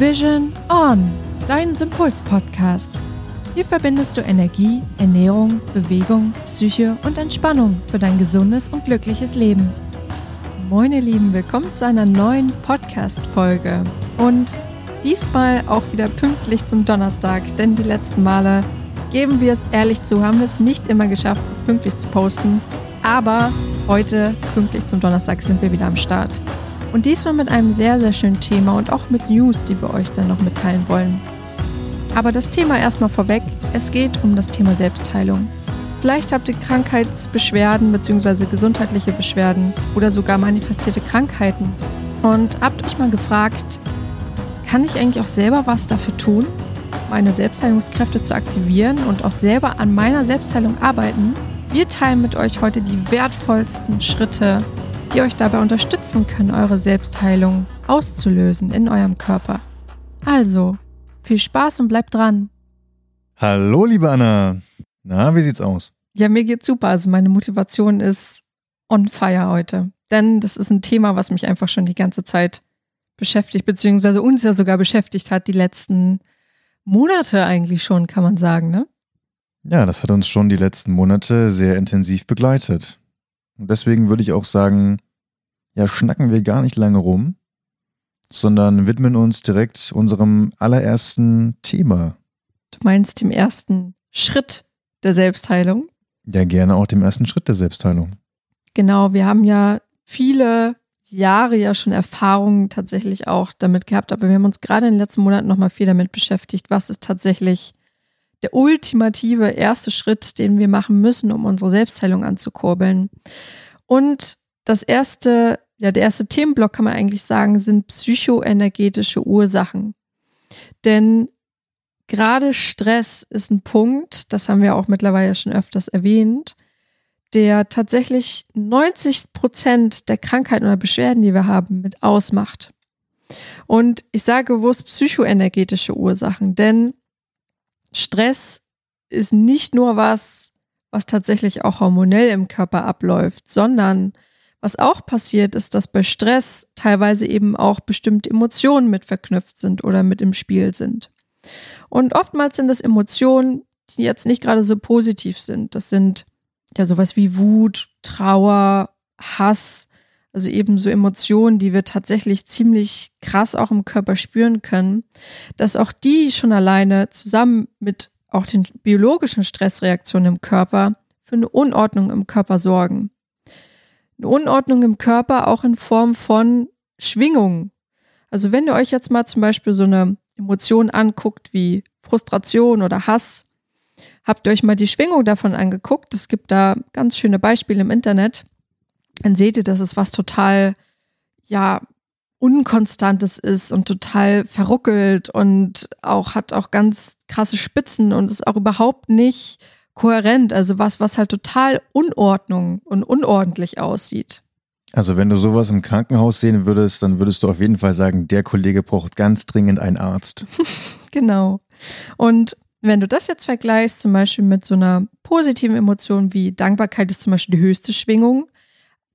Vision On, dein Sympuls-Podcast. Hier verbindest du Energie, Ernährung, Bewegung, Psyche und Entspannung für dein gesundes und glückliches Leben. Moin ihr Lieben, willkommen zu einer neuen Podcast-Folge. Und diesmal auch wieder pünktlich zum Donnerstag, denn die letzten Male, geben wir es ehrlich zu, haben wir es nicht immer geschafft, es pünktlich zu posten. Aber heute, pünktlich zum Donnerstag, sind wir wieder am Start. Und diesmal mit einem sehr, sehr schönen Thema und auch mit News, die wir euch dann noch mitteilen wollen. Aber das Thema erstmal vorweg. Es geht um das Thema Selbstheilung. Vielleicht habt ihr Krankheitsbeschwerden bzw. gesundheitliche Beschwerden oder sogar manifestierte Krankheiten und habt euch mal gefragt, kann ich eigentlich auch selber was dafür tun, meine Selbstheilungskräfte zu aktivieren und auch selber an meiner Selbstheilung arbeiten? Wir teilen mit euch heute die wertvollsten Schritte, die euch dabei unterstützen können, eure Selbstheilung auszulösen in eurem Körper. Also, viel Spaß und bleibt dran. Hallo, liebe Anna. Na, wie sieht's aus? Ja, mir geht's super. Also meine Motivation ist on fire heute. Denn das ist ein Thema, was mich einfach schon die ganze Zeit beschäftigt, beziehungsweise uns ja sogar beschäftigt hat, die letzten Monate eigentlich schon, kann man sagen, ne? Ja, das hat uns schon die letzten Monate sehr intensiv begleitet. Und deswegen würde ich auch sagen, ja, schnacken wir gar nicht lange rum, sondern widmen uns direkt unserem allerersten Thema. Du meinst dem ersten Schritt der Selbstheilung? Ja, gerne auch dem ersten Schritt der Selbstheilung. Genau, wir haben ja viele Jahre ja schon Erfahrungen tatsächlich auch damit gehabt, aber wir haben uns gerade in den letzten Monaten nochmal viel damit beschäftigt, was ist tatsächlich der ultimative erste Schritt, den wir machen müssen, um unsere Selbstheilung anzukurbeln. Und das erste, ja, der erste Themenblock kann man eigentlich sagen, sind psychoenergetische Ursachen. Denn gerade Stress ist ein Punkt, das haben wir auch mittlerweile schon öfters erwähnt, der tatsächlich 90 Prozent der Krankheiten oder Beschwerden, die wir haben, mit ausmacht. Und ich sage bewusst psychoenergetische Ursachen, denn Stress ist nicht nur was, was tatsächlich auch hormonell im Körper abläuft, sondern was auch passiert, ist, dass bei Stress teilweise eben auch bestimmte Emotionen mit verknüpft sind oder mit im Spiel sind. Und oftmals sind das Emotionen, die jetzt nicht gerade so positiv sind. Das sind ja sowas wie Wut, Trauer, Hass, also eben so Emotionen, die wir tatsächlich ziemlich krass auch im Körper spüren können, dass auch die schon alleine zusammen mit auch den biologischen Stressreaktionen im Körper für eine Unordnung im Körper sorgen. Eine Unordnung im Körper auch in Form von Schwingungen. Also wenn ihr euch jetzt mal zum Beispiel so eine Emotion anguckt wie Frustration oder Hass, habt ihr euch mal die Schwingung davon angeguckt. Es gibt da ganz schöne Beispiele im Internet dann seht ihr, dass es was total, ja, Unkonstantes ist und total verruckelt und auch hat auch ganz krasse Spitzen und ist auch überhaupt nicht kohärent. Also was, was halt total Unordnung und unordentlich aussieht. Also wenn du sowas im Krankenhaus sehen würdest, dann würdest du auf jeden Fall sagen, der Kollege braucht ganz dringend einen Arzt. genau. Und wenn du das jetzt vergleichst, zum Beispiel mit so einer positiven Emotion wie Dankbarkeit ist zum Beispiel die höchste Schwingung,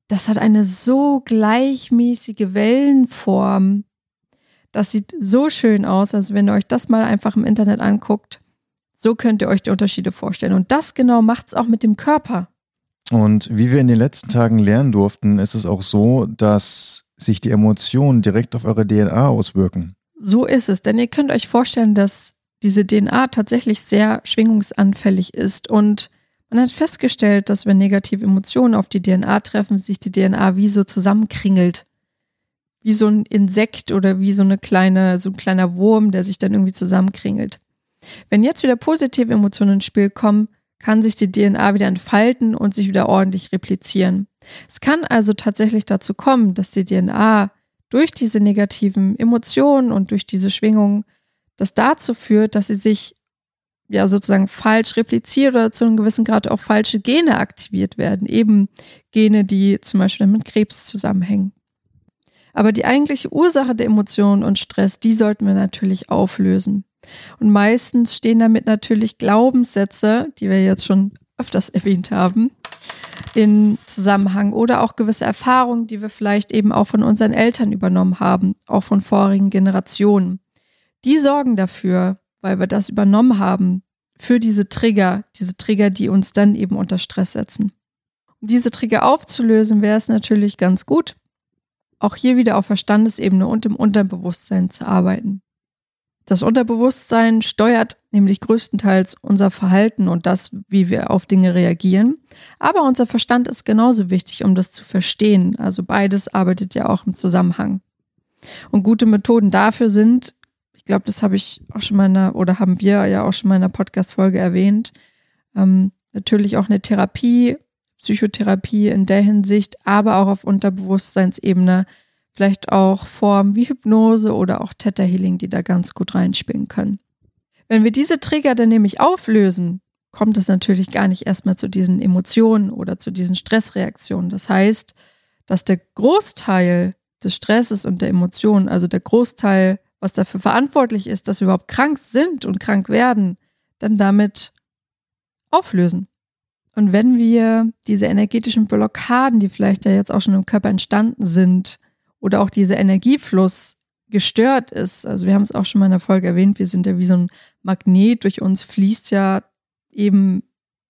das hat eine so gleichmäßige Wellenform. Das sieht so schön aus, als wenn ihr euch das mal einfach im Internet anguckt. So könnt ihr euch die Unterschiede vorstellen. Und das genau macht es auch mit dem Körper. Und wie wir in den letzten Tagen lernen durften, ist es auch so, dass sich die Emotionen direkt auf eure DNA auswirken. So ist es, denn ihr könnt euch vorstellen, dass diese DNA tatsächlich sehr schwingungsanfällig ist und man hat festgestellt, dass wenn negative Emotionen auf die DNA treffen, sich die DNA wie so zusammenkringelt. Wie so ein Insekt oder wie so eine kleine, so ein kleiner Wurm, der sich dann irgendwie zusammenkringelt. Wenn jetzt wieder positive Emotionen ins Spiel kommen, kann sich die DNA wieder entfalten und sich wieder ordentlich replizieren. Es kann also tatsächlich dazu kommen, dass die DNA durch diese negativen Emotionen und durch diese Schwingungen das dazu führt, dass sie sich ja sozusagen falsch repliziert oder zu einem gewissen Grad auch falsche Gene aktiviert werden. Eben Gene, die zum Beispiel mit Krebs zusammenhängen. Aber die eigentliche Ursache der Emotionen und Stress, die sollten wir natürlich auflösen. Und meistens stehen damit natürlich Glaubenssätze, die wir jetzt schon öfters erwähnt haben, in Zusammenhang oder auch gewisse Erfahrungen, die wir vielleicht eben auch von unseren Eltern übernommen haben, auch von vorigen Generationen. Die sorgen dafür, weil wir das übernommen haben, für diese Trigger, diese Trigger, die uns dann eben unter Stress setzen. Um diese Trigger aufzulösen, wäre es natürlich ganz gut, auch hier wieder auf Verstandesebene und im Unterbewusstsein zu arbeiten. Das Unterbewusstsein steuert nämlich größtenteils unser Verhalten und das, wie wir auf Dinge reagieren. Aber unser Verstand ist genauso wichtig, um das zu verstehen. Also beides arbeitet ja auch im Zusammenhang. Und gute Methoden dafür sind, glaube, das habe ich auch schon mal in einer, oder haben wir ja auch schon mal in einer Podcast-Folge erwähnt, ähm, natürlich auch eine Therapie, Psychotherapie in der Hinsicht, aber auch auf Unterbewusstseinsebene, vielleicht auch Formen wie Hypnose oder auch Theta Healing, die da ganz gut reinspielen können. Wenn wir diese Trigger dann nämlich auflösen, kommt es natürlich gar nicht erstmal zu diesen Emotionen oder zu diesen Stressreaktionen. Das heißt, dass der Großteil des Stresses und der Emotionen, also der Großteil, was dafür verantwortlich ist, dass wir überhaupt krank sind und krank werden, dann damit auflösen. Und wenn wir diese energetischen Blockaden, die vielleicht ja jetzt auch schon im Körper entstanden sind, oder auch dieser Energiefluss gestört ist, also wir haben es auch schon mal in der Folge erwähnt, wir sind ja wie so ein Magnet, durch uns fließt ja eben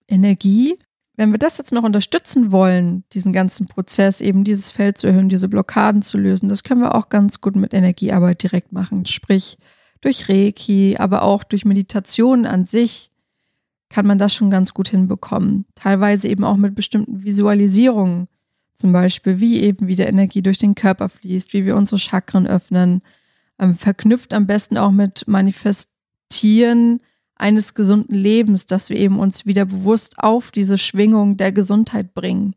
Energie. Wenn wir das jetzt noch unterstützen wollen, diesen ganzen Prozess, eben dieses Feld zu erhöhen, diese Blockaden zu lösen, das können wir auch ganz gut mit Energiearbeit direkt machen. Sprich, durch Reiki, aber auch durch Meditation an sich kann man das schon ganz gut hinbekommen. Teilweise eben auch mit bestimmten Visualisierungen. Zum Beispiel, wie eben wieder Energie durch den Körper fließt, wie wir unsere Chakren öffnen. Ähm, verknüpft am besten auch mit Manifestieren eines gesunden Lebens, dass wir eben uns wieder bewusst auf diese Schwingung der Gesundheit bringen.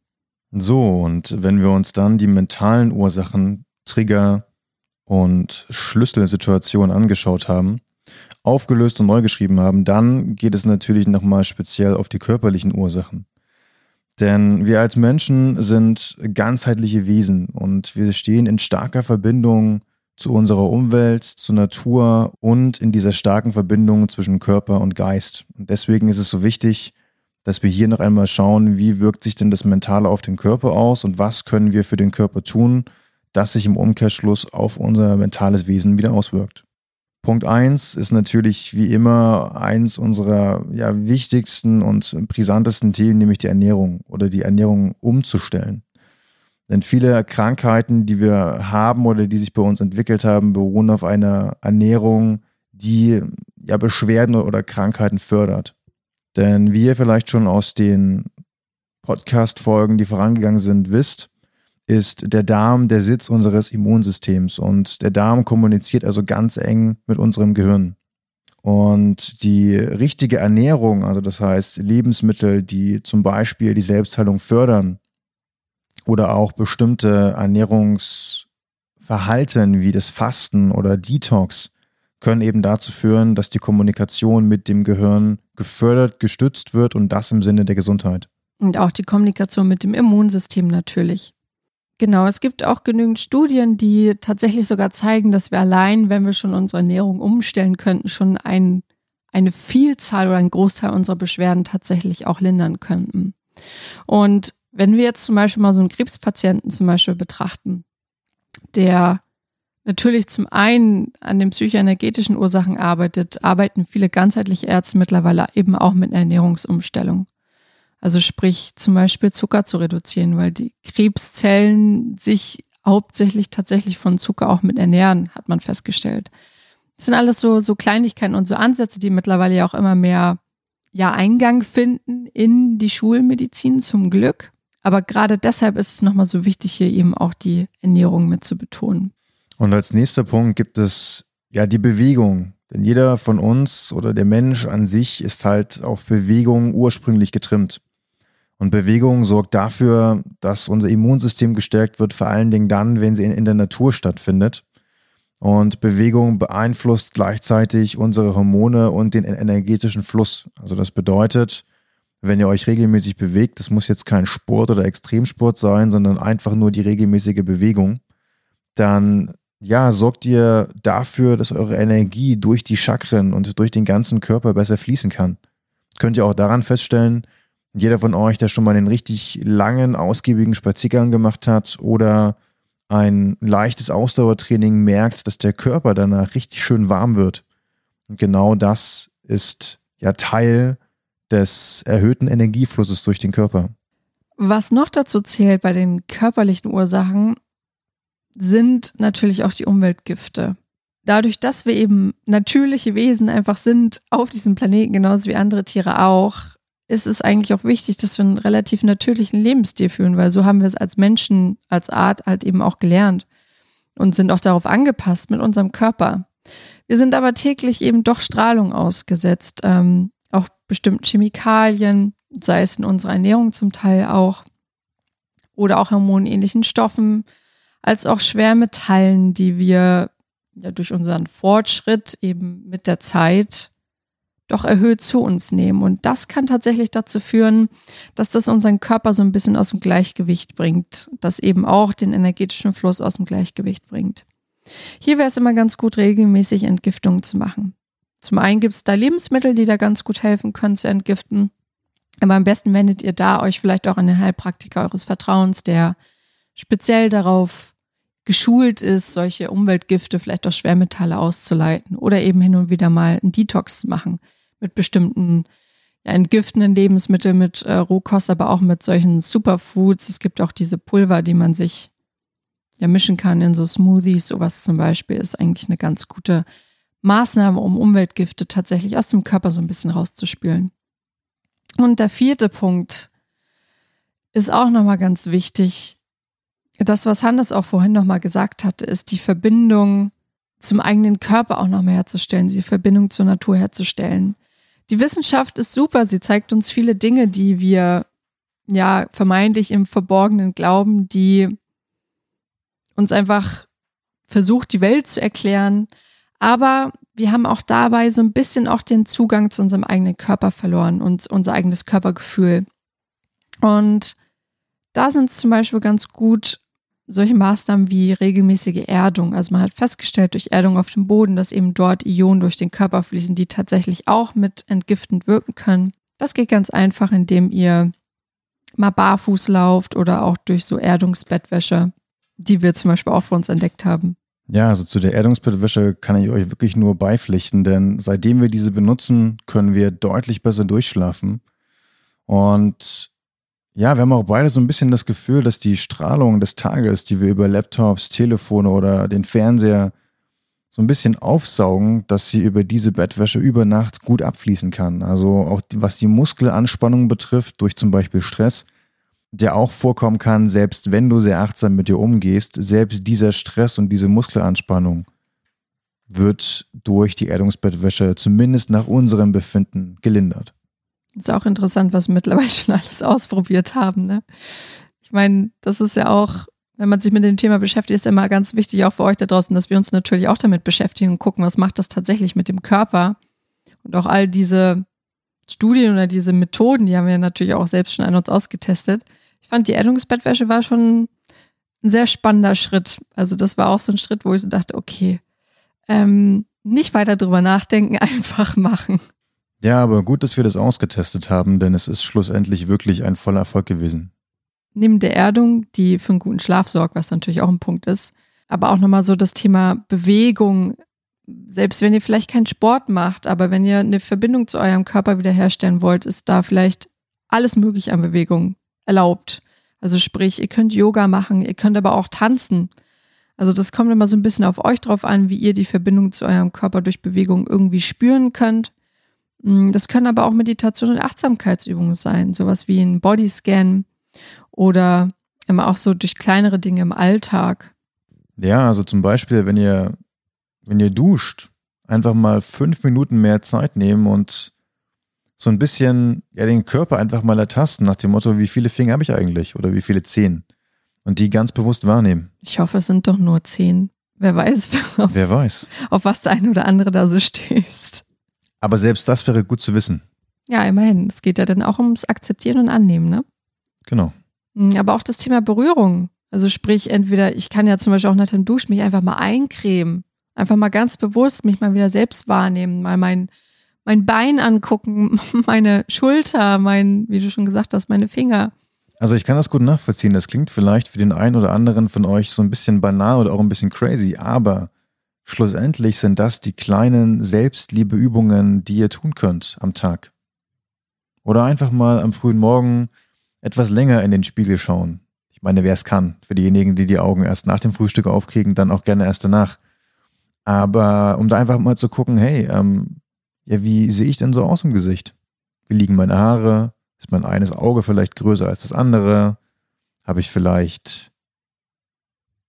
So, und wenn wir uns dann die mentalen Ursachen, Trigger und Schlüsselsituationen angeschaut haben, aufgelöst und neu geschrieben haben, dann geht es natürlich nochmal speziell auf die körperlichen Ursachen. Denn wir als Menschen sind ganzheitliche Wesen und wir stehen in starker Verbindung zu unserer Umwelt, zur Natur und in dieser starken Verbindung zwischen Körper und Geist. Und deswegen ist es so wichtig, dass wir hier noch einmal schauen, wie wirkt sich denn das Mentale auf den Körper aus und was können wir für den Körper tun, das sich im Umkehrschluss auf unser mentales Wesen wieder auswirkt. Punkt eins ist natürlich wie immer eins unserer ja, wichtigsten und brisantesten Themen, nämlich die Ernährung oder die Ernährung umzustellen. Denn viele Krankheiten, die wir haben oder die sich bei uns entwickelt haben, beruhen auf einer Ernährung, die ja Beschwerden oder Krankheiten fördert. Denn wie ihr vielleicht schon aus den Podcast-Folgen, die vorangegangen sind, wisst, ist der Darm der Sitz unseres Immunsystems und der Darm kommuniziert also ganz eng mit unserem Gehirn. Und die richtige Ernährung, also das heißt Lebensmittel, die zum Beispiel die Selbstheilung fördern oder auch bestimmte Ernährungsverhalten wie das Fasten oder Detox, können eben dazu führen, dass die Kommunikation mit dem Gehirn gefördert, gestützt wird und das im Sinne der Gesundheit. Und auch die Kommunikation mit dem Immunsystem natürlich. Genau, es gibt auch genügend Studien, die tatsächlich sogar zeigen, dass wir allein, wenn wir schon unsere Ernährung umstellen könnten, schon ein, eine Vielzahl oder einen Großteil unserer Beschwerden tatsächlich auch lindern könnten. Und wenn wir jetzt zum Beispiel mal so einen Krebspatienten zum Beispiel betrachten, der natürlich zum einen an den psychoenergetischen Ursachen arbeitet, arbeiten viele ganzheitliche Ärzte mittlerweile eben auch mit Ernährungsumstellung. Also sprich zum Beispiel Zucker zu reduzieren, weil die Krebszellen sich hauptsächlich tatsächlich von Zucker auch mit ernähren, hat man festgestellt. Das sind alles so, so Kleinigkeiten und so Ansätze, die mittlerweile ja auch immer mehr ja, Eingang finden in die Schulmedizin zum Glück. Aber gerade deshalb ist es nochmal so wichtig, hier eben auch die Ernährung mit zu betonen. Und als nächster Punkt gibt es ja die Bewegung. Denn jeder von uns oder der Mensch an sich ist halt auf Bewegung ursprünglich getrimmt. Und Bewegung sorgt dafür, dass unser Immunsystem gestärkt wird, vor allen Dingen dann, wenn sie in, in der Natur stattfindet. Und Bewegung beeinflusst gleichzeitig unsere Hormone und den energetischen Fluss. Also das bedeutet, wenn ihr euch regelmäßig bewegt, das muss jetzt kein Sport oder Extremsport sein, sondern einfach nur die regelmäßige Bewegung, dann ja, sorgt ihr dafür, dass eure Energie durch die Chakren und durch den ganzen Körper besser fließen kann. Könnt ihr auch daran feststellen, jeder von euch, der schon mal einen richtig langen, ausgiebigen Spaziergang gemacht hat oder ein leichtes Ausdauertraining merkt, dass der Körper danach richtig schön warm wird. Und genau das ist ja Teil des erhöhten Energieflusses durch den Körper. Was noch dazu zählt bei den körperlichen Ursachen, sind natürlich auch die Umweltgifte. Dadurch, dass wir eben natürliche Wesen einfach sind auf diesem Planeten, genauso wie andere Tiere auch, ist es eigentlich auch wichtig, dass wir einen relativ natürlichen Lebensstil führen, weil so haben wir es als Menschen, als Art halt eben auch gelernt und sind auch darauf angepasst mit unserem Körper. Wir sind aber täglich eben doch Strahlung ausgesetzt, ähm, auch bestimmten Chemikalien, sei es in unserer Ernährung zum Teil auch, oder auch hormonähnlichen Stoffen, als auch Schwermetallen, die wir ja durch unseren Fortschritt eben mit der Zeit doch erhöht zu uns nehmen. Und das kann tatsächlich dazu führen, dass das unseren Körper so ein bisschen aus dem Gleichgewicht bringt, das eben auch den energetischen Fluss aus dem Gleichgewicht bringt. Hier wäre es immer ganz gut, regelmäßig Entgiftungen zu machen. Zum einen gibt es da Lebensmittel, die da ganz gut helfen können zu entgiften. Aber am besten wendet ihr da euch vielleicht auch an den Heilpraktiker eures Vertrauens, der speziell darauf geschult ist, solche Umweltgifte, vielleicht auch Schwermetalle auszuleiten oder eben hin und wieder mal einen Detox machen mit bestimmten ja, entgiftenden Lebensmitteln, mit äh, Rohkost, aber auch mit solchen Superfoods. Es gibt auch diese Pulver, die man sich ja mischen kann in so Smoothies. Sowas zum Beispiel ist eigentlich eine ganz gute Maßnahme, um Umweltgifte tatsächlich aus dem Körper so ein bisschen rauszuspülen. Und der vierte Punkt ist auch nochmal ganz wichtig. Das, was Hannes auch vorhin nochmal gesagt hatte, ist die Verbindung zum eigenen Körper auch nochmal herzustellen, die Verbindung zur Natur herzustellen. Die Wissenschaft ist super, sie zeigt uns viele Dinge, die wir ja vermeintlich im Verborgenen glauben, die uns einfach versucht, die Welt zu erklären. Aber wir haben auch dabei so ein bisschen auch den Zugang zu unserem eigenen Körper verloren und unser eigenes Körpergefühl. Und da sind es zum Beispiel ganz gut solche Maßnahmen wie regelmäßige Erdung. Also man hat festgestellt durch Erdung auf dem Boden, dass eben dort Ionen durch den Körper fließen, die tatsächlich auch mit entgiftend wirken können. Das geht ganz einfach, indem ihr mal barfuß lauft oder auch durch so Erdungsbettwäsche, die wir zum Beispiel auch für uns entdeckt haben. Ja, also zu der Erdungsbettwäsche kann ich euch wirklich nur beipflichten, denn seitdem wir diese benutzen, können wir deutlich besser durchschlafen. Und ja, wir haben auch beide so ein bisschen das Gefühl, dass die Strahlung des Tages, die wir über Laptops, Telefone oder den Fernseher so ein bisschen aufsaugen, dass sie über diese Bettwäsche über Nacht gut abfließen kann. Also auch was die Muskelanspannung betrifft, durch zum Beispiel Stress, der auch vorkommen kann, selbst wenn du sehr achtsam mit dir umgehst, selbst dieser Stress und diese Muskelanspannung wird durch die Erdungsbettwäsche zumindest nach unserem Befinden gelindert. Ist auch interessant, was wir mittlerweile schon alles ausprobiert haben. Ne? Ich meine, das ist ja auch, wenn man sich mit dem Thema beschäftigt, ist immer ganz wichtig, auch für euch da draußen, dass wir uns natürlich auch damit beschäftigen und gucken, was macht das tatsächlich mit dem Körper. Und auch all diese Studien oder diese Methoden, die haben wir natürlich auch selbst schon an uns ausgetestet. Ich fand, die Erdungsbettwäsche war schon ein sehr spannender Schritt. Also das war auch so ein Schritt, wo ich so dachte, okay, ähm, nicht weiter drüber nachdenken, einfach machen. Ja, aber gut, dass wir das ausgetestet haben, denn es ist schlussendlich wirklich ein voller Erfolg gewesen. Neben der Erdung, die für einen guten Schlaf sorgt, was natürlich auch ein Punkt ist, aber auch nochmal so das Thema Bewegung. Selbst wenn ihr vielleicht keinen Sport macht, aber wenn ihr eine Verbindung zu eurem Körper wiederherstellen wollt, ist da vielleicht alles mögliche an Bewegung erlaubt. Also sprich, ihr könnt Yoga machen, ihr könnt aber auch tanzen. Also das kommt immer so ein bisschen auf euch drauf an, wie ihr die Verbindung zu eurem Körper durch Bewegung irgendwie spüren könnt. Mm, das können aber auch Meditation und Achtsamkeitsübungen sein, sowas wie ein Bodyscan oder immer auch so durch kleinere Dinge im Alltag. Ja, also zum Beispiel, wenn ihr, wenn ihr duscht, einfach mal fünf Minuten mehr Zeit nehmen und so ein bisschen ja, den Körper einfach mal ertasten, nach dem Motto, wie viele Finger habe ich eigentlich oder wie viele Zehen? Und die ganz bewusst wahrnehmen. Ich hoffe, es sind doch nur zehn. Wer weiß, auf, Wer weiß. auf was der eine oder andere da so stößt. Aber selbst das wäre gut zu wissen. Ja, immerhin. Es geht ja dann auch ums Akzeptieren und Annehmen, ne? Genau. Hm, aber auch das Thema Berührung. Also sprich, entweder, ich kann ja zum Beispiel auch nach dem Duschen mich einfach mal eincremen. Einfach mal ganz bewusst mich mal wieder selbst wahrnehmen, mal mein, mein Bein angucken, meine Schulter, mein, wie du schon gesagt hast, meine Finger. Also ich kann das gut nachvollziehen. Das klingt vielleicht für den einen oder anderen von euch so ein bisschen banal oder auch ein bisschen crazy, aber schlussendlich sind das die kleinen Selbstliebeübungen, die ihr tun könnt am Tag. Oder einfach mal am frühen Morgen etwas länger in den Spiegel schauen. Ich meine, wer es kann. Für diejenigen, die die Augen erst nach dem Frühstück aufkriegen, dann auch gerne erst danach. Aber um da einfach mal zu gucken, hey, ähm, ja, wie sehe ich denn so aus im Gesicht? Wie liegen meine Haare? Ist mein eines Auge vielleicht größer als das andere? Habe ich vielleicht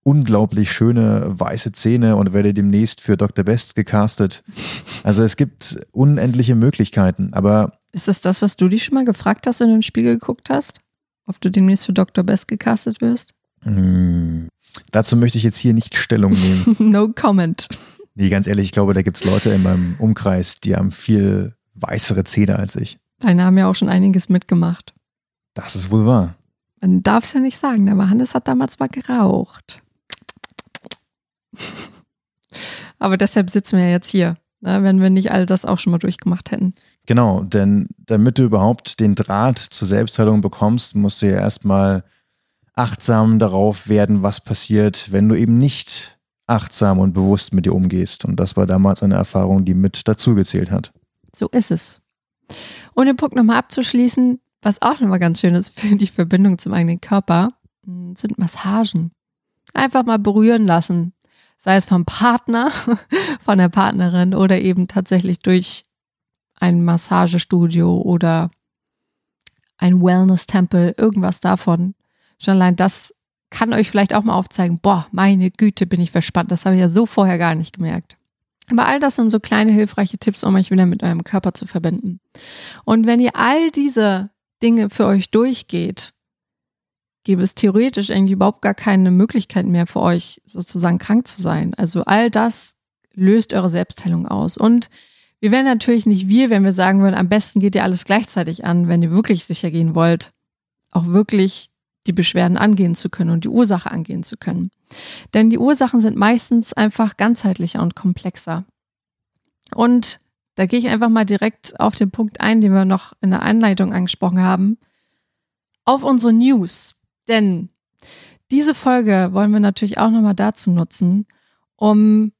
unglaublich schöne weiße Zähne und werde demnächst für Dr. Best gecastet? Also es gibt unendliche Möglichkeiten, aber. Ist das das, was du dich schon mal gefragt hast, wenn du in den Spiegel geguckt hast? Ob du demnächst für Dr. Best gecastet wirst? Mh, dazu möchte ich jetzt hier nicht Stellung nehmen. no comment. Nee, ganz ehrlich, ich glaube, da gibt es Leute in meinem Umkreis, die haben viel weißere Zähne als ich. Deine haben ja auch schon einiges mitgemacht. Das ist wohl wahr. Man darf es ja nicht sagen, aber Hannes hat damals mal geraucht. aber deshalb sitzen wir ja jetzt hier, ne, wenn wir nicht all das auch schon mal durchgemacht hätten. Genau, denn damit du überhaupt den Draht zur Selbstheilung bekommst, musst du ja erstmal achtsam darauf werden, was passiert, wenn du eben nicht achtsam und bewusst mit dir umgehst. Und das war damals eine Erfahrung, die mit dazugezählt hat. So ist es. Und den Punkt nochmal abzuschließen, was auch nochmal ganz schön ist für die Verbindung zum eigenen Körper, hm, sind Massagen. Einfach mal berühren lassen. Sei es vom Partner, von der Partnerin oder eben tatsächlich durch ein Massagestudio oder ein Wellness-Tempel, irgendwas davon. Schon allein das kann euch vielleicht auch mal aufzeigen, boah, meine Güte, bin ich verspannt. Das habe ich ja so vorher gar nicht gemerkt. Aber all das sind so kleine hilfreiche Tipps, um euch wieder mit eurem Körper zu verbinden. Und wenn ihr all diese Dinge für euch durchgeht, gäbe es theoretisch eigentlich überhaupt gar keine Möglichkeit mehr für euch, sozusagen krank zu sein. Also all das löst eure Selbstheilung aus. Und wir wären natürlich nicht wir, wenn wir sagen würden, am besten geht ihr alles gleichzeitig an, wenn ihr wirklich sicher gehen wollt, auch wirklich die Beschwerden angehen zu können und die Ursache angehen zu können. Denn die Ursachen sind meistens einfach ganzheitlicher und komplexer. Und da gehe ich einfach mal direkt auf den Punkt ein, den wir noch in der Einleitung angesprochen haben. Auf unsere News. Denn diese Folge wollen wir natürlich auch nochmal dazu nutzen, um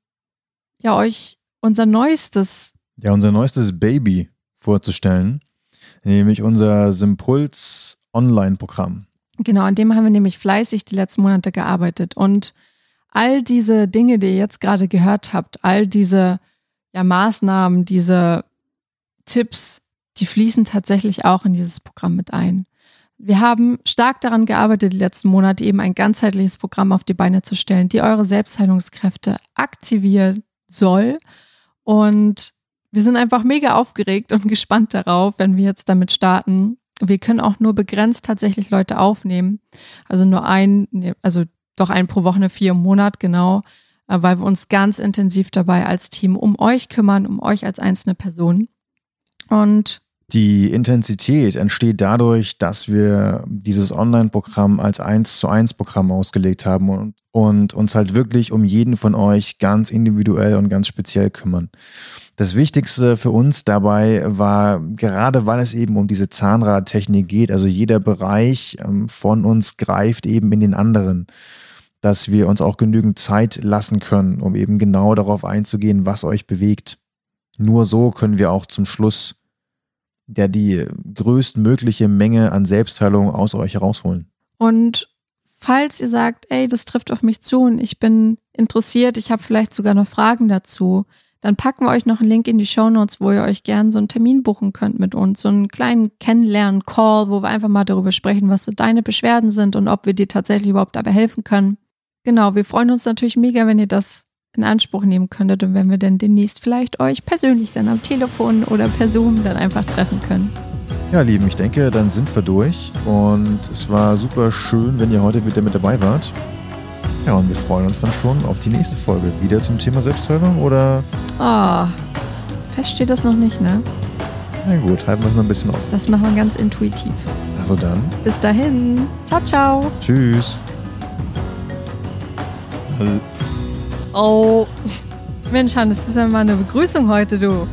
ja euch unser neuestes. Ja, unser neuestes Baby vorzustellen, nämlich unser Simpuls Online-Programm. Genau, an dem haben wir nämlich fleißig die letzten Monate gearbeitet. Und all diese Dinge, die ihr jetzt gerade gehört habt, all diese ja, Maßnahmen, diese Tipps, die fließen tatsächlich auch in dieses Programm mit ein. Wir haben stark daran gearbeitet, die letzten Monate eben ein ganzheitliches Programm auf die Beine zu stellen, die eure Selbstheilungskräfte aktivieren soll. Und wir sind einfach mega aufgeregt und gespannt darauf, wenn wir jetzt damit starten, wir können auch nur begrenzt tatsächlich Leute aufnehmen. Also nur ein, also doch ein pro Woche, vier im Monat, genau, äh, weil wir uns ganz intensiv dabei als Team um euch kümmern, um euch als einzelne Person. Und die Intensität entsteht dadurch, dass wir dieses Online-Programm als 1 zu 1 Programm ausgelegt haben und, und uns halt wirklich um jeden von euch ganz individuell und ganz speziell kümmern. Das Wichtigste für uns dabei war, gerade weil es eben um diese Zahnradtechnik geht, also jeder Bereich ähm, von uns greift eben in den anderen, dass wir uns auch genügend Zeit lassen können, um eben genau darauf einzugehen, was euch bewegt. Nur so können wir auch zum Schluss ja die größtmögliche Menge an Selbstheilung aus euch herausholen. Und falls ihr sagt, ey, das trifft auf mich zu und ich bin interessiert, ich habe vielleicht sogar noch Fragen dazu, dann packen wir euch noch einen Link in die Show Notes, wo ihr euch gern so einen Termin buchen könnt mit uns, so einen kleinen Kennenlernen-Call, wo wir einfach mal darüber sprechen, was so deine Beschwerden sind und ob wir dir tatsächlich überhaupt dabei helfen können. Genau, wir freuen uns natürlich mega, wenn ihr das in Anspruch nehmen könntet und wenn wir dann demnächst vielleicht euch persönlich dann am Telefon oder per Zoom dann einfach treffen können. Ja, Lieben, ich denke, dann sind wir durch und es war super schön, wenn ihr heute wieder mit dabei wart. Ja, und wir freuen uns dann schon auf die nächste Folge. Wieder zum Thema Selbstheilung oder? Ah, oh, fest steht das noch nicht, ne? Na gut, halten wir es noch ein bisschen auf. Das machen wir ganz intuitiv. Also dann. Bis dahin. Ciao, ciao. Tschüss. Oh. Mensch, Hannes, das ist ja mal eine Begrüßung heute, du.